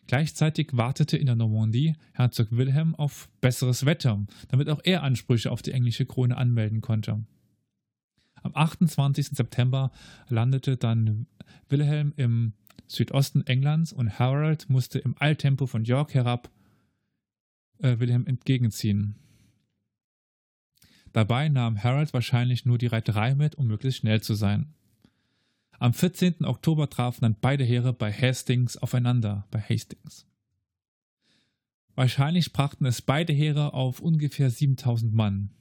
A: Gleichzeitig wartete in der Normandie Herzog Wilhelm auf besseres Wetter, damit auch er Ansprüche auf die englische Krone anmelden konnte. Am 28. September landete dann Wilhelm im Südosten Englands und Harold musste im Eiltempo von York herab äh, Wilhelm entgegenziehen. Dabei nahm Harold wahrscheinlich nur die Reiterei mit, um möglichst schnell zu sein. Am 14. Oktober trafen dann beide Heere bei Hastings aufeinander, bei Hastings. Wahrscheinlich brachten es beide Heere auf ungefähr 7000 Mann.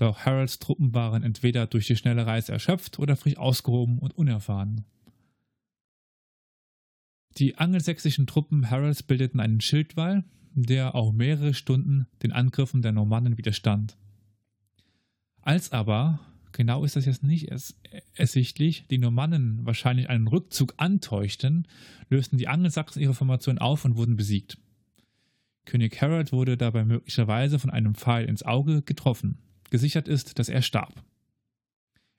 A: Doch Harolds Truppen waren entweder durch die schnelle Reise erschöpft oder frisch ausgehoben und unerfahren. Die angelsächsischen Truppen Harolds bildeten einen Schildwall, der auch mehrere Stunden den Angriffen der Normannen widerstand. Als aber genau ist das jetzt nicht ersichtlich, die Normannen wahrscheinlich einen Rückzug antäuschten, lösten die Angelsachsen ihre Formation auf und wurden besiegt. König Harold wurde dabei möglicherweise von einem Pfeil ins Auge getroffen. Gesichert ist, dass er starb.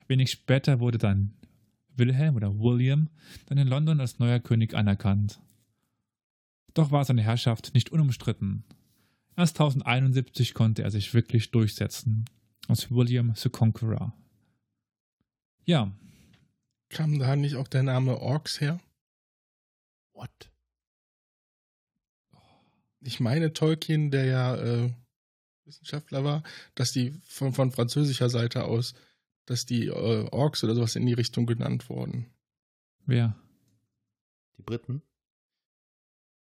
A: Wenig später wurde dann Wilhelm oder William dann in London als neuer König anerkannt. Doch war seine Herrschaft nicht unumstritten. Erst 1071 konnte er sich wirklich durchsetzen, als William the Conqueror. Ja.
C: Kam da nicht auch der Name Orks her?
B: What?
C: Ich meine Tolkien, der ja äh, Wissenschaftler war, dass die von, von französischer Seite aus, dass die äh, Orks oder sowas in die Richtung genannt wurden.
A: Wer?
B: Die Briten?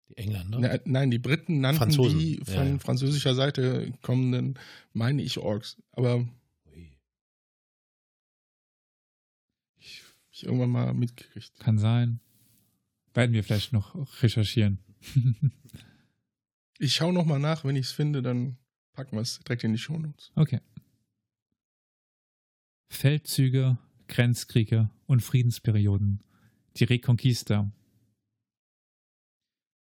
B: Die Engländer?
C: Na, nein, die Briten nannten
B: Franzosen.
C: die von
B: Ja, ja.
C: französischer Seite kommenden, meine ich, Orks. Aber
B: Ui.
C: ich, ich irgendwann mal mitgekriegt.
A: Kann sein. Werden wir vielleicht noch recherchieren.
C: Ich schaue nochmal nach, wenn ich es finde, dann packen wir es direkt in die Shownotes.
A: Okay. Feldzüge, Grenzkriege und Friedensperioden. Die Reconquista.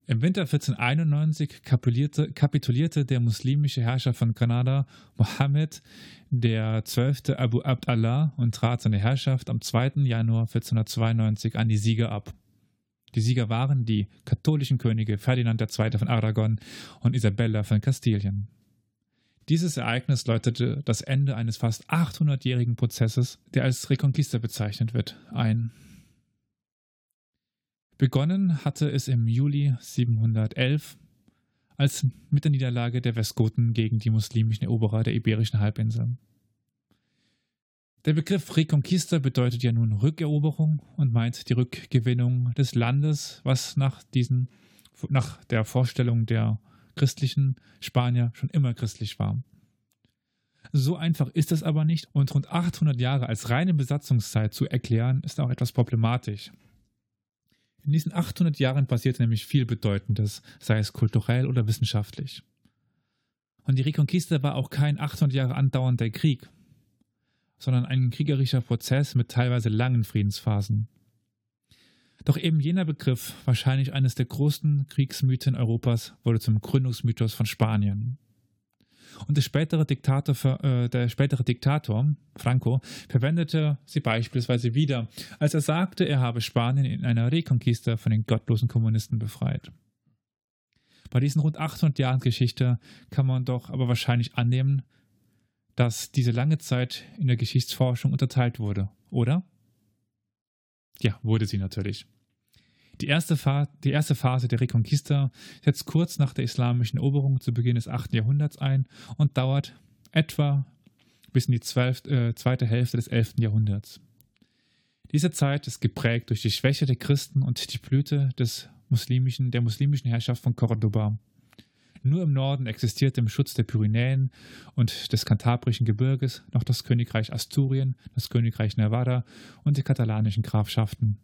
A: Im Winter 1491 kapitulierte, kapitulierte der muslimische Herrscher von Granada, Mohammed der 12. Abu Abd Allah, und trat seine Herrschaft am 2. Januar 1492 an die Sieger ab. Die Sieger waren die katholischen Könige Ferdinand II. von Aragon und Isabella von Kastilien. Dieses Ereignis läutete das Ende eines fast 800-jährigen Prozesses, der als Reconquista bezeichnet wird, ein. Begonnen hatte es im Juli 711 als mit der Niederlage der Westgoten gegen die muslimischen Eroberer der Iberischen Halbinsel. Der Begriff Reconquista bedeutet ja nun Rückeroberung und meint die Rückgewinnung des Landes, was nach, diesen, nach der Vorstellung der christlichen Spanier schon immer christlich war. So einfach ist es aber nicht und rund 800 Jahre als reine Besatzungszeit zu erklären, ist auch etwas problematisch. In diesen 800 Jahren passierte nämlich viel Bedeutendes, sei es kulturell oder wissenschaftlich. Und die Reconquista war auch kein 800 Jahre andauernder Krieg, sondern ein kriegerischer Prozess mit teilweise langen Friedensphasen. Doch eben jener Begriff, wahrscheinlich eines der größten Kriegsmythen Europas, wurde zum Gründungsmythos von Spanien. Und der spätere Diktator, äh, der spätere Diktator, Franco, verwendete sie beispielsweise wieder, als er sagte, er habe Spanien in einer Reconquista von den gottlosen Kommunisten befreit. Bei diesen rund 800 Jahren Geschichte kann man doch aber wahrscheinlich annehmen, dass diese lange Zeit in der Geschichtsforschung unterteilt wurde, oder? Ja, wurde sie natürlich. Die erste, die erste Phase der Reconquista setzt kurz nach der islamischen Eroberung zu Beginn des 8. Jahrhunderts ein und dauert etwa bis in die zwölf, äh, zweite Hälfte des 11. Jahrhunderts. Diese Zeit ist geprägt durch die Schwäche der Christen und die Blüte des muslimischen, der muslimischen Herrschaft von Cordoba. Nur im Norden existierte im Schutz der Pyrenäen und des kantabrischen Gebirges noch das Königreich Asturien, das Königreich Nevada und die katalanischen Grafschaften.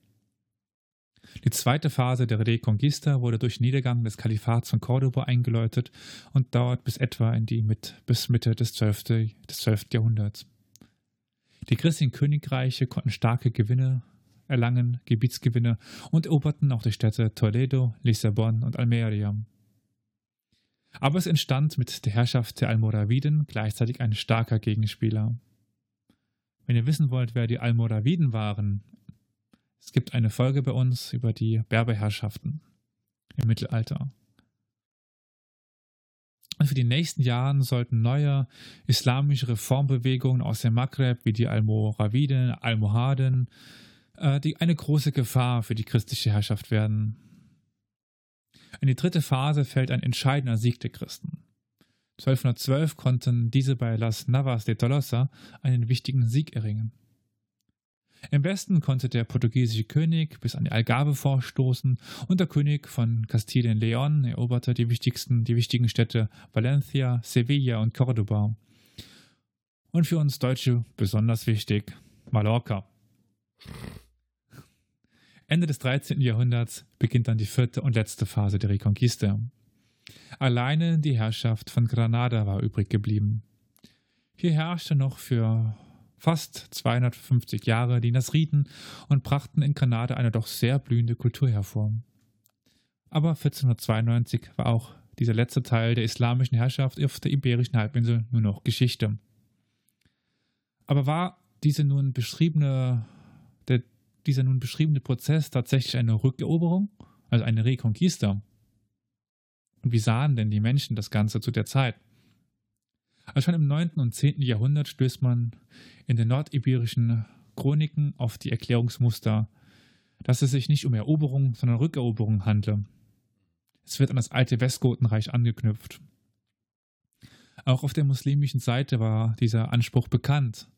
A: Die zweite Phase der Reconquista wurde durch Niedergang des Kalifats von Cordoba eingeläutet und dauert bis etwa in die mit, bis Mitte des 12. des 12. Jahrhunderts. Die christlichen Königreiche konnten starke Gewinne erlangen, Gebietsgewinne und eroberten auch die Städte Toledo, Lissabon und Almeria. Aber es entstand mit der Herrschaft der Almoraviden gleichzeitig ein starker Gegenspieler. Wenn ihr wissen wollt, wer die Almoraviden waren, es gibt eine Folge bei uns über die Berberherrschaften im Mittelalter. Und für die nächsten Jahre sollten neue islamische Reformbewegungen aus dem Maghreb wie die Almoraviden, Almohaden, äh, die eine große Gefahr für die christliche Herrschaft werden. In die dritte Phase fällt ein entscheidender Sieg der Christen. 1212 konnten diese bei Las Navas de Tolosa einen wichtigen Sieg erringen. Im Westen konnte der portugiesische König bis an die Algarve vorstoßen und der König von Kastilien-Leon eroberte die wichtigsten, die wichtigen Städte Valencia, Sevilla und Cordoba. Und für uns Deutsche besonders wichtig, Mallorca. Ende des 13. Jahrhunderts beginnt dann die vierte und letzte Phase der Reconquista. Alleine die Herrschaft von Granada war übrig geblieben. Hier herrschte noch für fast 250 Jahre die Nasriden und brachten in Granada eine doch sehr blühende Kultur hervor. Aber 1492 war auch dieser letzte Teil der islamischen Herrschaft auf der iberischen Halbinsel nur noch Geschichte. Aber war diese nun beschriebene, der, dieser nun beschriebene Prozess tatsächlich eine Rückeroberung, also eine Reconquista? Und wie sahen denn die Menschen das Ganze zu der Zeit? Also schon im 9. und 10. Jahrhundert stößt man in den nordiberischen Chroniken auf die Erklärungsmuster, dass es sich nicht um Eroberung, sondern Rückeroberung handle. Es wird an das alte Westgotenreich angeknüpft. Auch auf der muslimischen Seite war dieser Anspruch bekannt.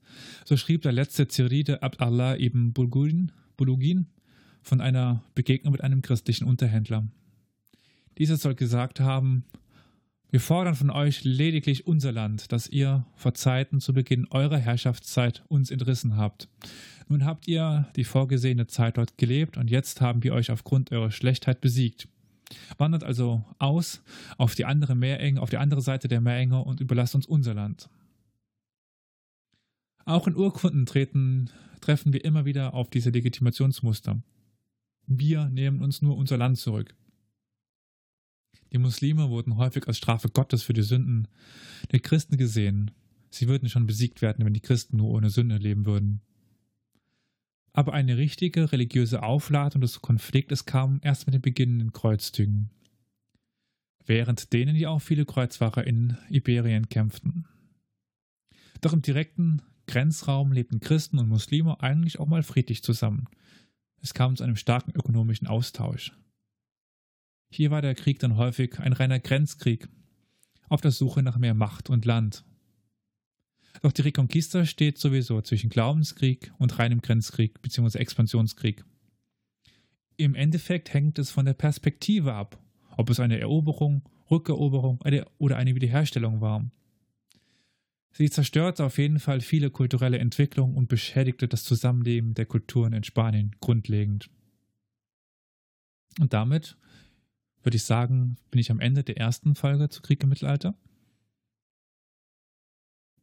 A: So schrieb der letzte Ziride Abd Allah ibn Bulugin, Bulugin von einer Begegnung mit einem christlichen Unterhändler. Dieser soll gesagt haben, wir fordern von euch lediglich unser Land, das ihr vor Zeiten zu Beginn eurer Herrschaftszeit uns entrissen habt. Nun habt ihr die vorgesehene Zeit dort gelebt und jetzt haben wir euch aufgrund eurer Schlechtheit besiegt. Wandert also aus auf die andere Meerenge, auf die andere Seite der Meerenge und überlasst uns unser Land. Auch in Urkunden treten, treffen wir immer wieder auf diese Legitimationsmuster. Wir nehmen uns nur unser Land zurück. Die Muslime wurden häufig als Strafe Gottes für die Sünden der Christen gesehen. Sie würden schon besiegt werden, wenn die Christen nur ohne Sünde leben würden. Aber eine richtige religiöse Aufladung des Konfliktes kam erst mit den beginnenden Kreuzzügen, während denen ja auch viele Kreuzfahrer in Iberien kämpften. Doch im direkten Grenzraum lebten Christen und Muslime eigentlich auch mal friedlich zusammen. Es kam zu einem starken ökonomischen Austausch. Hier war der Krieg dann häufig ein reiner Grenzkrieg, auf der Suche nach mehr Macht und Land. Doch die Reconquista steht sowieso zwischen Glaubenskrieg und reinem Grenzkrieg bzw. Expansionskrieg. Im Endeffekt hängt es von der Perspektive ab, ob es eine Eroberung, Rückeroberung oder eine Wiederherstellung war. Sie zerstörte auf jeden Fall viele kulturelle Entwicklungen und beschädigte das Zusammenleben der Kulturen in Spanien grundlegend. Und damit würde ich sagen, bin ich am Ende der ersten Folge zu Krieg im Mittelalter.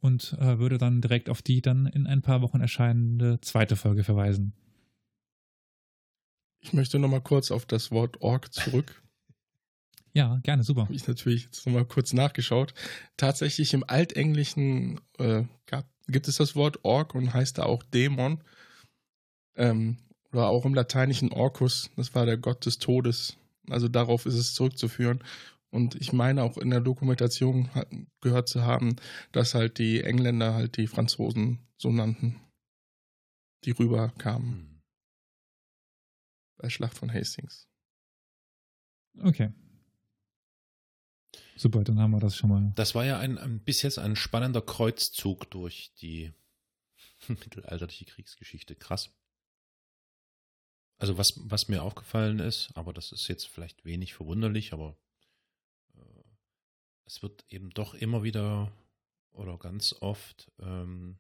A: Und äh, würde dann direkt auf die dann in ein paar Wochen erscheinende zweite Folge verweisen.
C: Ich möchte nochmal kurz auf das Wort Org zurück.
A: ja, gerne, super.
C: Habe ich natürlich jetzt nochmal kurz nachgeschaut. Tatsächlich im Altenglischen äh, gab, gibt es das Wort Org und heißt da auch Dämon. Ähm, oder auch im Lateinischen Orcus, das war der Gott des Todes. Also darauf ist es zurückzuführen. Und ich meine auch in der Dokumentation gehört zu haben, dass halt die Engländer halt die Franzosen so nannten, die rüberkamen. Hm. Bei Schlacht von Hastings.
A: Okay. Super, dann haben wir das schon mal.
B: Das war ja ein, ein bis jetzt ein spannender Kreuzzug durch die mittelalterliche Kriegsgeschichte. Krass. Also was, was mir aufgefallen ist, aber das ist jetzt vielleicht wenig verwunderlich, aber äh, es wird eben doch immer wieder oder ganz oft, ähm,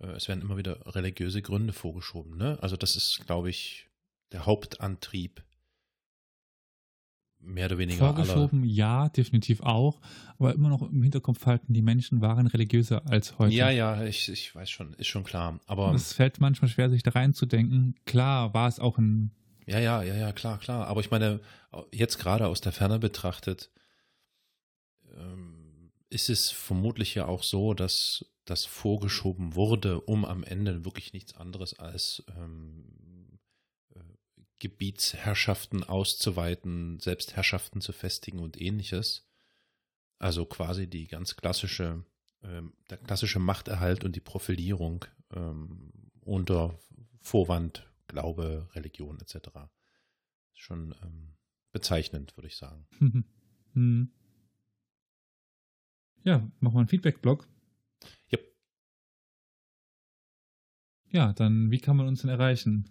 B: äh, es werden immer wieder religiöse Gründe vorgeschoben. Ne? Also das ist, glaube ich, der Hauptantrieb mehr oder weniger
A: Vorgeschoben, aller. ja, definitiv auch. Aber immer noch im Hinterkopf halten, die Menschen waren religiöser als heute.
B: Ja, ja, ich, ich weiß schon, ist schon klar. Aber
A: es fällt manchmal schwer, sich da reinzudenken. Klar war es auch ein.
B: Ja, ja, ja, ja, klar, klar. Aber ich meine, jetzt gerade aus der Ferne betrachtet, ähm, ist es vermutlich ja auch so, dass das vorgeschoben wurde, um am Ende wirklich nichts anderes als ähm, Gebietsherrschaften auszuweiten, Selbstherrschaften zu festigen und ähnliches. Also quasi die ganz klassische, ähm, der klassische Machterhalt und die Profilierung ähm, unter Vorwand, Glaube, Religion etc. Schon ähm, bezeichnend, würde ich sagen.
A: Hm. Ja, machen wir einen Feedback-Blog.
B: Yep.
A: Ja, dann wie kann man uns denn erreichen?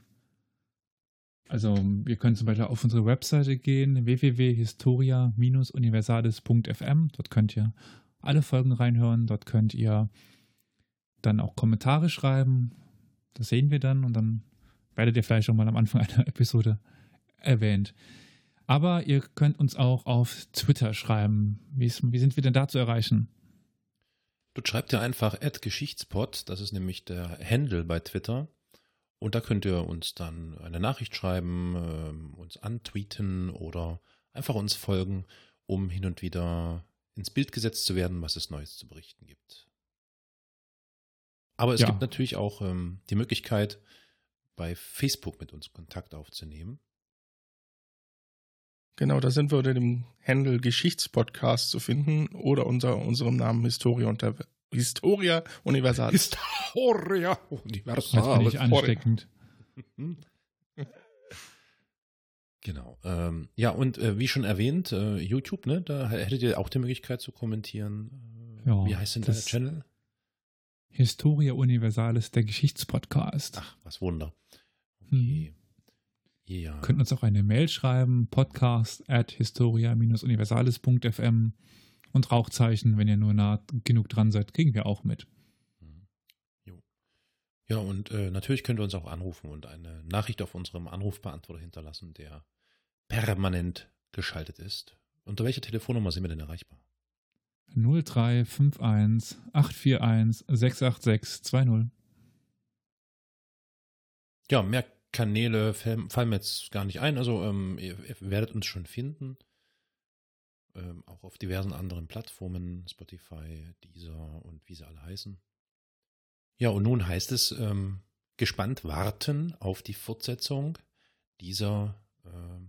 A: Also wir können zum Beispiel auf unsere Webseite gehen, www.historia-universalis.fm. Dort könnt ihr alle Folgen reinhören. Dort könnt ihr dann auch Kommentare schreiben. Das sehen wir dann und dann werdet ihr vielleicht schon mal am Anfang einer Episode erwähnt. Aber ihr könnt uns auch auf Twitter schreiben. Wie, ist, wie sind wir denn da zu erreichen?
B: Dort schreibt ihr einfach Geschichtspot, das ist nämlich der Handle bei Twitter. Und da könnt ihr uns dann eine Nachricht schreiben, äh, uns antweeten oder einfach uns folgen, um hin und wieder ins Bild gesetzt zu werden, was es Neues zu berichten gibt. Aber es ja. gibt natürlich auch ähm, die Möglichkeit, bei Facebook mit uns Kontakt aufzunehmen.
C: Genau, da sind wir unter dem Handle Geschichtspodcast zu finden oder unter unserem Namen Historia unter Historia Universalis.
B: Historia
A: Universalis. Das finde ich ansteckend.
B: Genau. Ähm, ja, und äh, wie schon erwähnt, äh, YouTube, ne, da hättet ihr auch die Möglichkeit zu kommentieren.
A: Ja,
B: wie heißt denn der Channel?
A: Historia Universalis, der Geschichtspodcast.
B: Ach, was Wunder.
A: Okay. Hm. Ja. Könnt uns auch eine Mail schreiben, podcast at historia-universalis.fm und Rauchzeichen, wenn ihr nur nah genug dran seid, kriegen wir auch mit.
B: Ja, und äh, natürlich könnt ihr uns auch anrufen und eine Nachricht auf unserem Anrufbeantworter hinterlassen, der permanent geschaltet ist. Unter welcher Telefonnummer sind wir denn erreichbar?
A: 0351 841 686 20.
B: Ja, mehr Kanäle fallen mir jetzt gar nicht ein. Also ähm, ihr, ihr, werdet uns schon finden. Ähm, auch auf diversen anderen Plattformen, Spotify, Deezer und wie sie alle heißen. Ja, und nun heißt es ähm, gespannt warten auf die Fortsetzung dieser äh,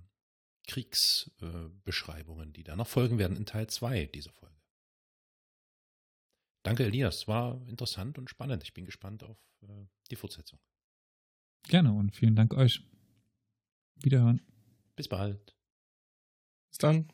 B: Kriegsbeschreibungen, äh, die da noch folgen werden in Teil 2 dieser Folge. Danke, Elias. War interessant und spannend. Ich bin gespannt auf äh, die Fortsetzung.
A: Gerne und vielen Dank euch. Wiederhören.
B: Bis bald.
C: Bis dann.